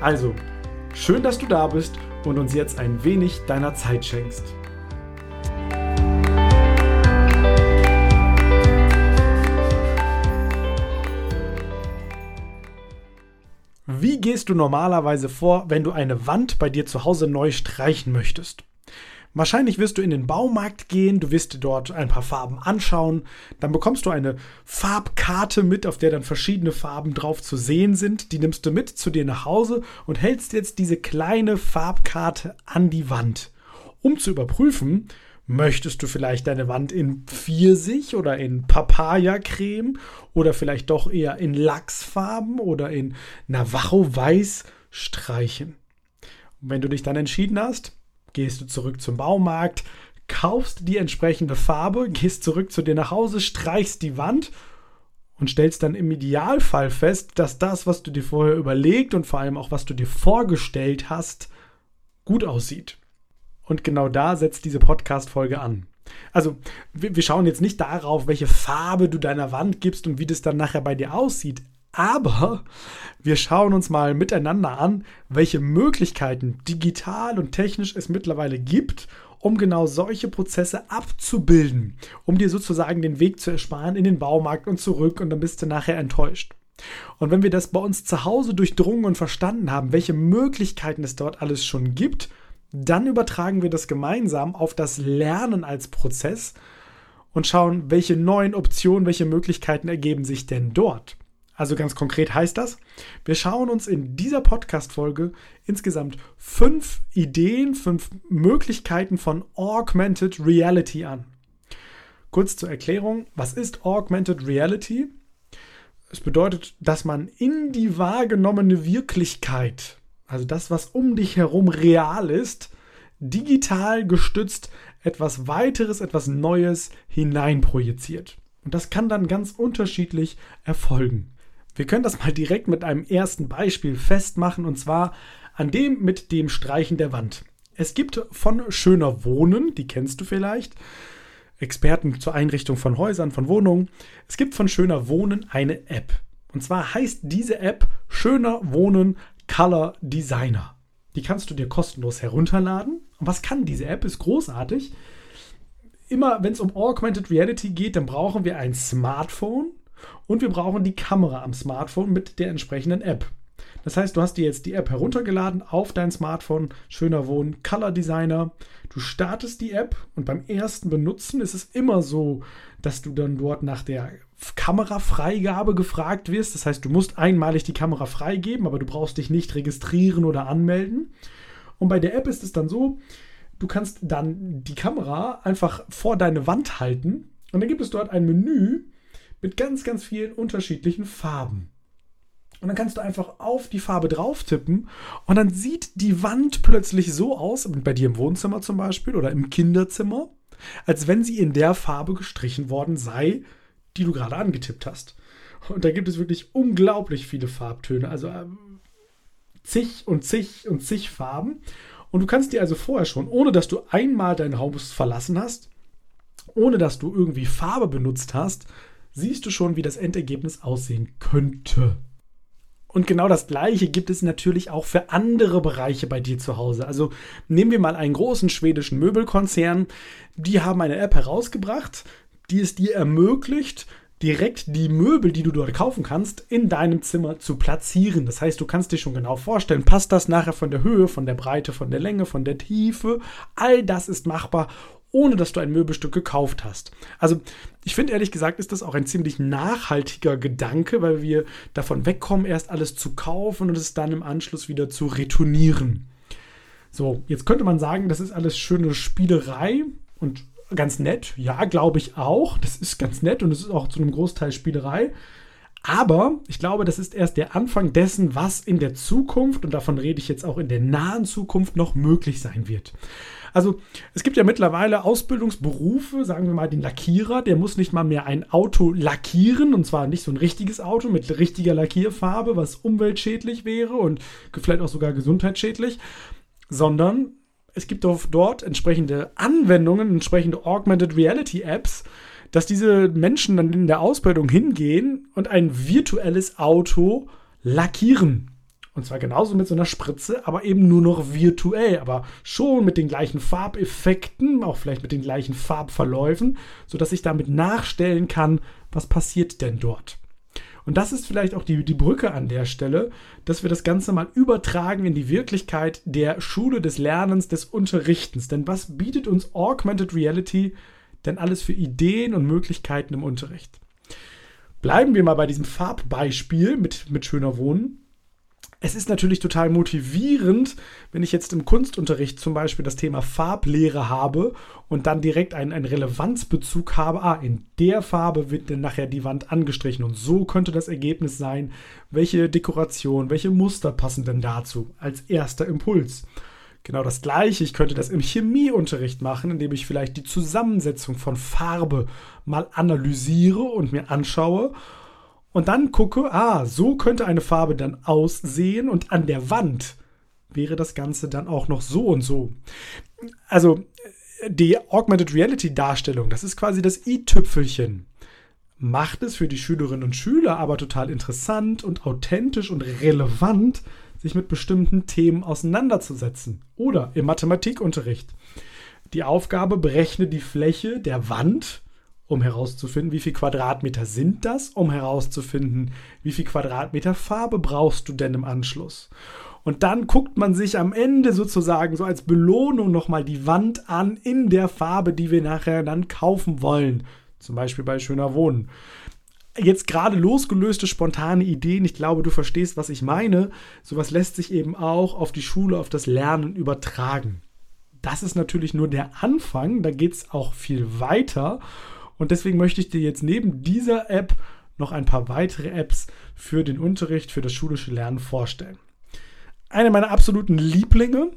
Also, schön, dass du da bist und uns jetzt ein wenig deiner Zeit schenkst. Wie gehst du normalerweise vor, wenn du eine Wand bei dir zu Hause neu streichen möchtest? Wahrscheinlich wirst du in den Baumarkt gehen, du wirst dir dort ein paar Farben anschauen, dann bekommst du eine Farbkarte mit, auf der dann verschiedene Farben drauf zu sehen sind. Die nimmst du mit zu dir nach Hause und hältst jetzt diese kleine Farbkarte an die Wand. Um zu überprüfen, möchtest du vielleicht deine Wand in Pfirsich oder in Papaya-Creme oder vielleicht doch eher in Lachsfarben oder in Navajo-Weiß streichen. Wenn du dich dann entschieden hast, gehst du zurück zum Baumarkt, kaufst die entsprechende Farbe, gehst zurück zu dir nach Hause, streichst die Wand und stellst dann im Idealfall fest, dass das, was du dir vorher überlegt und vor allem auch was du dir vorgestellt hast, gut aussieht. Und genau da setzt diese Podcast-Folge an. Also, wir, schauen jetzt nicht darauf, welche Farbe du deiner Wand gibst und wie das dann nachher bei dir aussieht. Aber wir schauen uns mal miteinander an, welche Möglichkeiten digital und technisch es mittlerweile gibt, um genau solche Prozesse abzubilden, um dir sozusagen den Weg zu ersparen in den Baumarkt und zurück und dann bist du nachher enttäuscht. Und wenn wir das bei uns zu Hause durchdrungen und verstanden haben, welche Möglichkeiten es dort alles schon gibt, dann übertragen wir das gemeinsam auf das Lernen als Prozess und schauen, welche neuen Optionen, welche Möglichkeiten ergeben sich denn dort. Also ganz konkret heißt das, wir schauen uns in dieser Podcast-Folge insgesamt fünf Ideen, fünf Möglichkeiten von Augmented Reality an. Kurz zur Erklärung, was ist Augmented Reality? Es bedeutet, dass man in die wahrgenommene Wirklichkeit, also das, was um dich herum real ist, digital gestützt etwas weiteres, etwas Neues hineinprojiziert. Und das kann dann ganz unterschiedlich erfolgen. Wir können das mal direkt mit einem ersten Beispiel festmachen und zwar an dem mit dem Streichen der Wand. Es gibt von Schöner Wohnen, die kennst du vielleicht, Experten zur Einrichtung von Häusern, von Wohnungen. Es gibt von Schöner Wohnen eine App. Und zwar heißt diese App Schöner Wohnen Color Designer. Die kannst du dir kostenlos herunterladen. Und was kann diese App? Ist großartig. Immer wenn es um Augmented Reality geht, dann brauchen wir ein Smartphone und wir brauchen die Kamera am Smartphone mit der entsprechenden App. Das heißt, du hast dir jetzt die App heruntergeladen auf dein Smartphone, schöner Wohn, Color Designer. Du startest die App und beim ersten Benutzen ist es immer so, dass du dann dort nach der Kamerafreigabe gefragt wirst. Das heißt, du musst einmalig die Kamera freigeben, aber du brauchst dich nicht registrieren oder anmelden. Und bei der App ist es dann so, du kannst dann die Kamera einfach vor deine Wand halten und dann gibt es dort ein Menü, mit ganz, ganz vielen unterschiedlichen Farben. Und dann kannst du einfach auf die Farbe drauf tippen und dann sieht die Wand plötzlich so aus, bei dir im Wohnzimmer zum Beispiel oder im Kinderzimmer, als wenn sie in der Farbe gestrichen worden sei, die du gerade angetippt hast. Und da gibt es wirklich unglaublich viele Farbtöne, also ähm, zig und zig und zig Farben. Und du kannst dir also vorher schon, ohne dass du einmal dein Haus verlassen hast, ohne dass du irgendwie Farbe benutzt hast, siehst du schon, wie das Endergebnis aussehen könnte. Und genau das Gleiche gibt es natürlich auch für andere Bereiche bei dir zu Hause. Also nehmen wir mal einen großen schwedischen Möbelkonzern. Die haben eine App herausgebracht, die es dir ermöglicht, direkt die Möbel, die du dort kaufen kannst, in deinem Zimmer zu platzieren. Das heißt, du kannst dir schon genau vorstellen, passt das nachher von der Höhe, von der Breite, von der Länge, von der Tiefe. All das ist machbar ohne dass du ein Möbelstück gekauft hast. Also ich finde ehrlich gesagt, ist das auch ein ziemlich nachhaltiger Gedanke, weil wir davon wegkommen, erst alles zu kaufen und es dann im Anschluss wieder zu retournieren. So, jetzt könnte man sagen, das ist alles schöne Spielerei und ganz nett. Ja, glaube ich auch. Das ist ganz nett und es ist auch zu einem Großteil Spielerei. Aber ich glaube, das ist erst der Anfang dessen, was in der Zukunft, und davon rede ich jetzt auch in der nahen Zukunft, noch möglich sein wird. Also es gibt ja mittlerweile Ausbildungsberufe, sagen wir mal den Lackierer, der muss nicht mal mehr ein Auto lackieren, und zwar nicht so ein richtiges Auto mit richtiger Lackierfarbe, was umweltschädlich wäre und vielleicht auch sogar gesundheitsschädlich, sondern es gibt dort entsprechende Anwendungen, entsprechende Augmented Reality Apps, dass diese Menschen dann in der Ausbildung hingehen und ein virtuelles Auto lackieren. Und zwar genauso mit so einer Spritze, aber eben nur noch virtuell, aber schon mit den gleichen Farbeffekten, auch vielleicht mit den gleichen Farbverläufen, sodass ich damit nachstellen kann, was passiert denn dort. Und das ist vielleicht auch die, die Brücke an der Stelle, dass wir das Ganze mal übertragen in die Wirklichkeit der Schule des Lernens, des Unterrichtens. Denn was bietet uns Augmented Reality denn alles für Ideen und Möglichkeiten im Unterricht? Bleiben wir mal bei diesem Farbbeispiel mit, mit schöner Wohnen es ist natürlich total motivierend, wenn ich jetzt im Kunstunterricht zum Beispiel das Thema Farblehre habe und dann direkt einen, einen Relevanzbezug habe. Ah, in der Farbe wird dann nachher die Wand angestrichen und so könnte das Ergebnis sein. Welche Dekoration, welche Muster passen denn dazu als erster Impuls? Genau das gleiche, ich könnte das im Chemieunterricht machen, indem ich vielleicht die Zusammensetzung von Farbe mal analysiere und mir anschaue und dann gucke, ah, so könnte eine Farbe dann aussehen und an der Wand wäre das Ganze dann auch noch so und so. Also die Augmented Reality Darstellung, das ist quasi das i-Tüpfelchen. Macht es für die Schülerinnen und Schüler aber total interessant und authentisch und relevant, sich mit bestimmten Themen auseinanderzusetzen. Oder im Mathematikunterricht. Die Aufgabe berechne die Fläche der Wand um herauszufinden, wie viel Quadratmeter sind das, um herauszufinden, wie viel Quadratmeter Farbe brauchst du denn im Anschluss. Und dann guckt man sich am Ende sozusagen so als Belohnung nochmal die Wand an in der Farbe, die wir nachher dann kaufen wollen. Zum Beispiel bei Schöner Wohnen. Jetzt gerade losgelöste spontane Ideen, ich glaube, du verstehst, was ich meine. Sowas lässt sich eben auch auf die Schule, auf das Lernen übertragen. Das ist natürlich nur der Anfang, da geht es auch viel weiter. Und deswegen möchte ich dir jetzt neben dieser App noch ein paar weitere Apps für den Unterricht, für das schulische Lernen vorstellen. Eine meiner absoluten Lieblinge,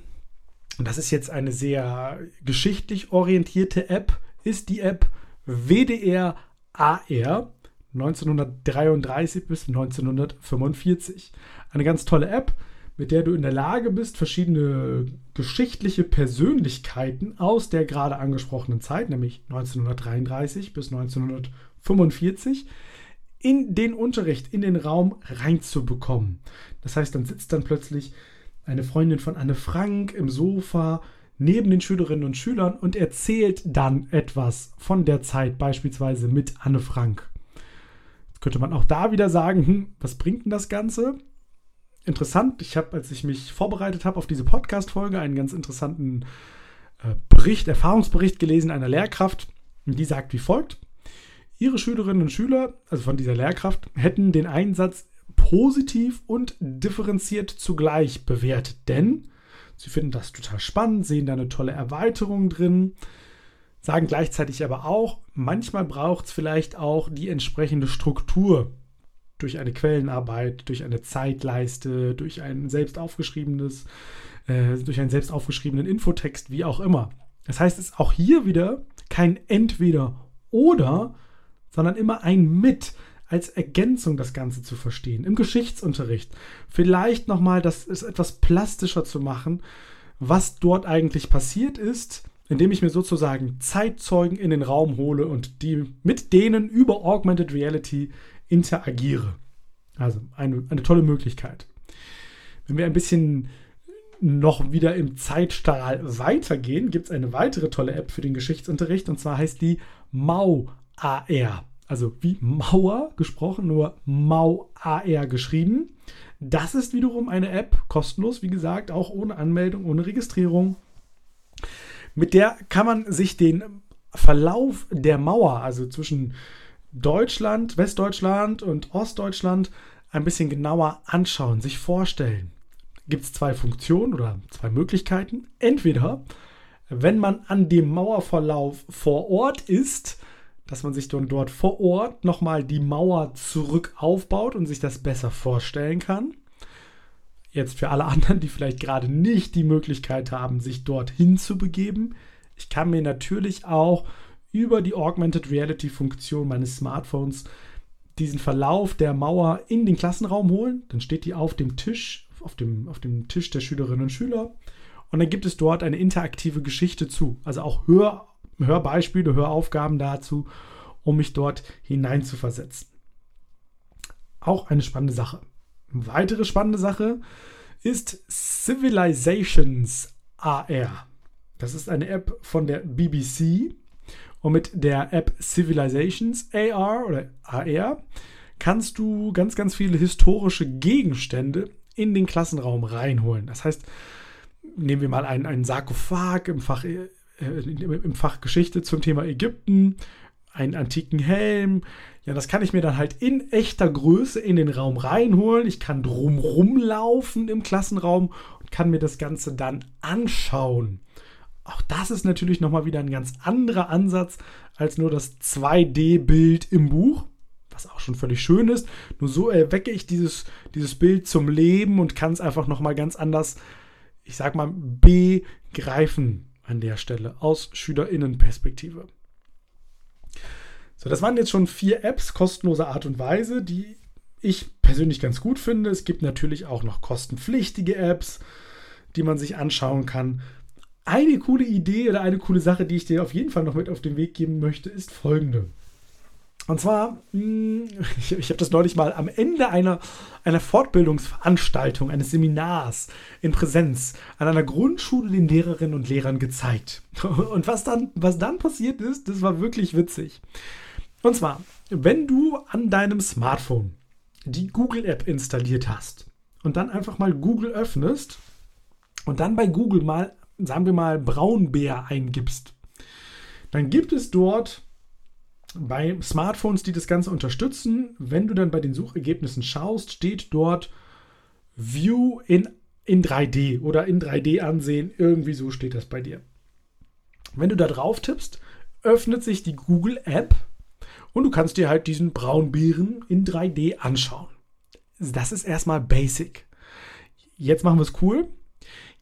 und das ist jetzt eine sehr geschichtlich orientierte App, ist die App WDR AR 1933 bis 1945. Eine ganz tolle App, mit der du in der Lage bist, verschiedene geschichtliche Persönlichkeiten aus der gerade angesprochenen Zeit, nämlich 1933 bis 1945, in den Unterricht, in den Raum reinzubekommen. Das heißt, dann sitzt dann plötzlich eine Freundin von Anne Frank im Sofa neben den Schülerinnen und Schülern und erzählt dann etwas von der Zeit, beispielsweise mit Anne Frank. Jetzt könnte man auch da wieder sagen, hm, was bringt denn das Ganze? Interessant. Ich habe, als ich mich vorbereitet habe auf diese Podcast-Folge, einen ganz interessanten äh, Bericht, Erfahrungsbericht gelesen einer Lehrkraft. Und die sagt wie folgt: Ihre Schülerinnen und Schüler, also von dieser Lehrkraft, hätten den Einsatz positiv und differenziert zugleich bewertet, denn sie finden das total spannend, sehen da eine tolle Erweiterung drin, sagen gleichzeitig aber auch, manchmal braucht es vielleicht auch die entsprechende Struktur durch eine Quellenarbeit, durch eine Zeitleiste, durch ein selbst aufgeschriebenes, äh, durch einen selbst aufgeschriebenen Infotext, wie auch immer. Das heißt, es ist auch hier wieder kein Entweder oder, sondern immer ein Mit als Ergänzung das Ganze zu verstehen. Im Geschichtsunterricht vielleicht nochmal das ist etwas plastischer zu machen, was dort eigentlich passiert ist, indem ich mir sozusagen Zeitzeugen in den Raum hole und die mit denen über Augmented Reality interagiere. Also eine, eine tolle Möglichkeit. Wenn wir ein bisschen noch wieder im Zeitstrahl weitergehen, gibt es eine weitere tolle App für den Geschichtsunterricht und zwar heißt die Mau AR. Also wie Mauer gesprochen, nur Mau AR geschrieben. Das ist wiederum eine App, kostenlos, wie gesagt, auch ohne Anmeldung, ohne Registrierung. Mit der kann man sich den Verlauf der Mauer, also zwischen Deutschland, Westdeutschland und Ostdeutschland ein bisschen genauer anschauen, sich vorstellen. Gibt es zwei Funktionen oder zwei Möglichkeiten. Entweder, wenn man an dem Mauerverlauf vor Ort ist, dass man sich dann dort vor Ort nochmal die Mauer zurück aufbaut und sich das besser vorstellen kann. Jetzt für alle anderen, die vielleicht gerade nicht die Möglichkeit haben, sich dorthin zu begeben. Ich kann mir natürlich auch über die Augmented Reality Funktion meines Smartphones diesen Verlauf der Mauer in den Klassenraum holen. Dann steht die auf dem Tisch, auf dem, auf dem Tisch der Schülerinnen und Schüler. Und dann gibt es dort eine interaktive Geschichte zu. Also auch Hör, Hörbeispiele, Höraufgaben dazu, um mich dort hineinzuversetzen. Auch eine spannende Sache. Eine weitere spannende Sache ist Civilizations AR. Das ist eine App von der BBC und mit der App Civilizations AR oder AR kannst du ganz, ganz viele historische Gegenstände in den Klassenraum reinholen. Das heißt, nehmen wir mal einen, einen Sarkophag im Fach, äh, im Fach Geschichte zum Thema Ägypten, einen antiken Helm. Ja, das kann ich mir dann halt in echter Größe in den Raum reinholen. Ich kann drumrum laufen im Klassenraum und kann mir das Ganze dann anschauen. Auch das ist natürlich nochmal wieder ein ganz anderer Ansatz als nur das 2D-Bild im Buch, was auch schon völlig schön ist. Nur so erwecke ich dieses, dieses Bild zum Leben und kann es einfach nochmal ganz anders, ich sag mal, begreifen an der Stelle aus SchülerInnenperspektive. So, das waren jetzt schon vier Apps kostenloser Art und Weise, die ich persönlich ganz gut finde. Es gibt natürlich auch noch kostenpflichtige Apps, die man sich anschauen kann. Eine coole Idee oder eine coole Sache, die ich dir auf jeden Fall noch mit auf den Weg geben möchte, ist folgende. Und zwar, hm, ich, ich habe das neulich mal am Ende einer, einer Fortbildungsveranstaltung, eines Seminars in Präsenz an einer Grundschule den Lehrerinnen und Lehrern gezeigt. Und was dann, was dann passiert ist, das war wirklich witzig. Und zwar, wenn du an deinem Smartphone die Google-App installiert hast und dann einfach mal Google öffnest und dann bei Google mal sagen wir mal, Braunbär eingibst, dann gibt es dort bei Smartphones, die das Ganze unterstützen, wenn du dann bei den Suchergebnissen schaust, steht dort View in, in 3D oder in 3D ansehen. Irgendwie so steht das bei dir. Wenn du da drauf tippst, öffnet sich die Google App und du kannst dir halt diesen Braunbären in 3D anschauen. Das ist erstmal basic. Jetzt machen wir es cool.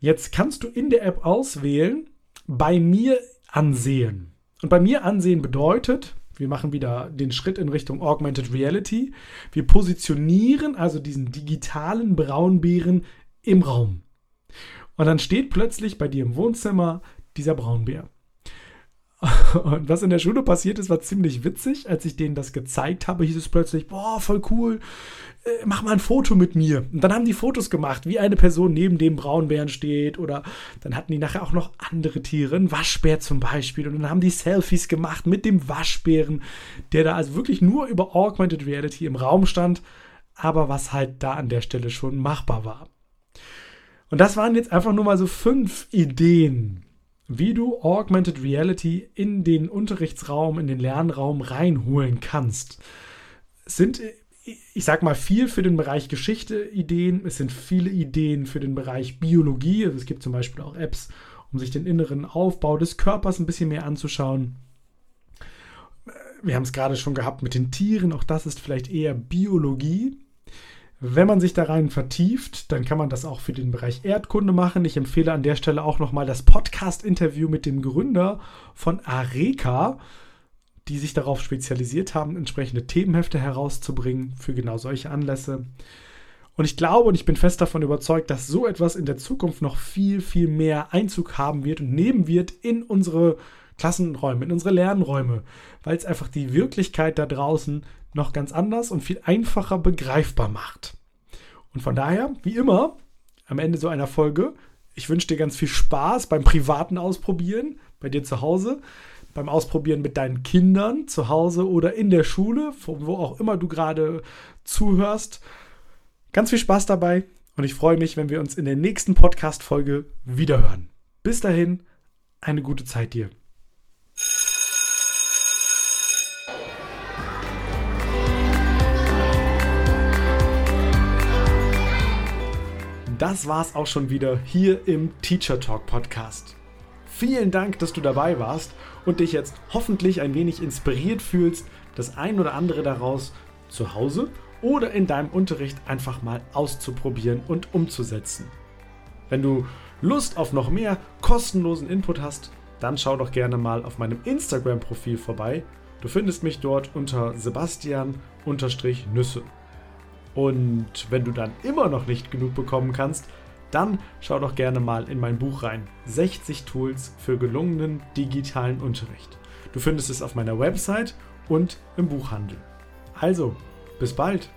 Jetzt kannst du in der App auswählen, bei mir ansehen. Und bei mir ansehen bedeutet, wir machen wieder den Schritt in Richtung Augmented Reality. Wir positionieren also diesen digitalen Braunbären im Raum. Und dann steht plötzlich bei dir im Wohnzimmer dieser Braunbär. Und was in der Schule passiert ist, war ziemlich witzig. Als ich denen das gezeigt habe, hieß es plötzlich, boah, voll cool, äh, mach mal ein Foto mit mir. Und dann haben die Fotos gemacht, wie eine Person neben dem Braunbären steht. Oder dann hatten die nachher auch noch andere Tiere, ein Waschbär zum Beispiel. Und dann haben die Selfies gemacht mit dem Waschbären, der da also wirklich nur über Augmented Reality im Raum stand, aber was halt da an der Stelle schon machbar war. Und das waren jetzt einfach nur mal so fünf Ideen, wie du Augmented Reality in den Unterrichtsraum, in den Lernraum reinholen kannst. Es sind, ich sag mal, viel für den Bereich Geschichte Ideen. Es sind viele Ideen für den Bereich Biologie. Also es gibt zum Beispiel auch Apps, um sich den inneren Aufbau des Körpers ein bisschen mehr anzuschauen. Wir haben es gerade schon gehabt mit den Tieren. Auch das ist vielleicht eher Biologie. Wenn man sich da rein vertieft, dann kann man das auch für den Bereich Erdkunde machen. Ich empfehle an der Stelle auch nochmal das Podcast-Interview mit dem Gründer von Areka, die sich darauf spezialisiert haben, entsprechende Themenhefte herauszubringen für genau solche Anlässe. Und ich glaube und ich bin fest davon überzeugt, dass so etwas in der Zukunft noch viel, viel mehr Einzug haben wird und nehmen wird in unsere Klassenräume, in unsere Lernräume, weil es einfach die Wirklichkeit da draußen noch ganz anders und viel einfacher begreifbar macht. Und von daher, wie immer, am Ende so einer Folge, ich wünsche dir ganz viel Spaß beim privaten Ausprobieren, bei dir zu Hause, beim Ausprobieren mit deinen Kindern zu Hause oder in der Schule, wo auch immer du gerade zuhörst. Ganz viel Spaß dabei und ich freue mich, wenn wir uns in der nächsten Podcast-Folge wiederhören. Bis dahin, eine gute Zeit dir. Das war's auch schon wieder hier im Teacher Talk Podcast. Vielen Dank, dass du dabei warst und dich jetzt hoffentlich ein wenig inspiriert fühlst, das ein oder andere daraus zu Hause oder in deinem Unterricht einfach mal auszuprobieren und umzusetzen. Wenn du Lust auf noch mehr kostenlosen Input hast, dann schau doch gerne mal auf meinem Instagram-Profil vorbei. Du findest mich dort unter Sebastian-Nüsse. Und wenn du dann immer noch nicht genug bekommen kannst, dann schau doch gerne mal in mein Buch rein. 60 Tools für gelungenen digitalen Unterricht. Du findest es auf meiner Website und im Buchhandel. Also, bis bald!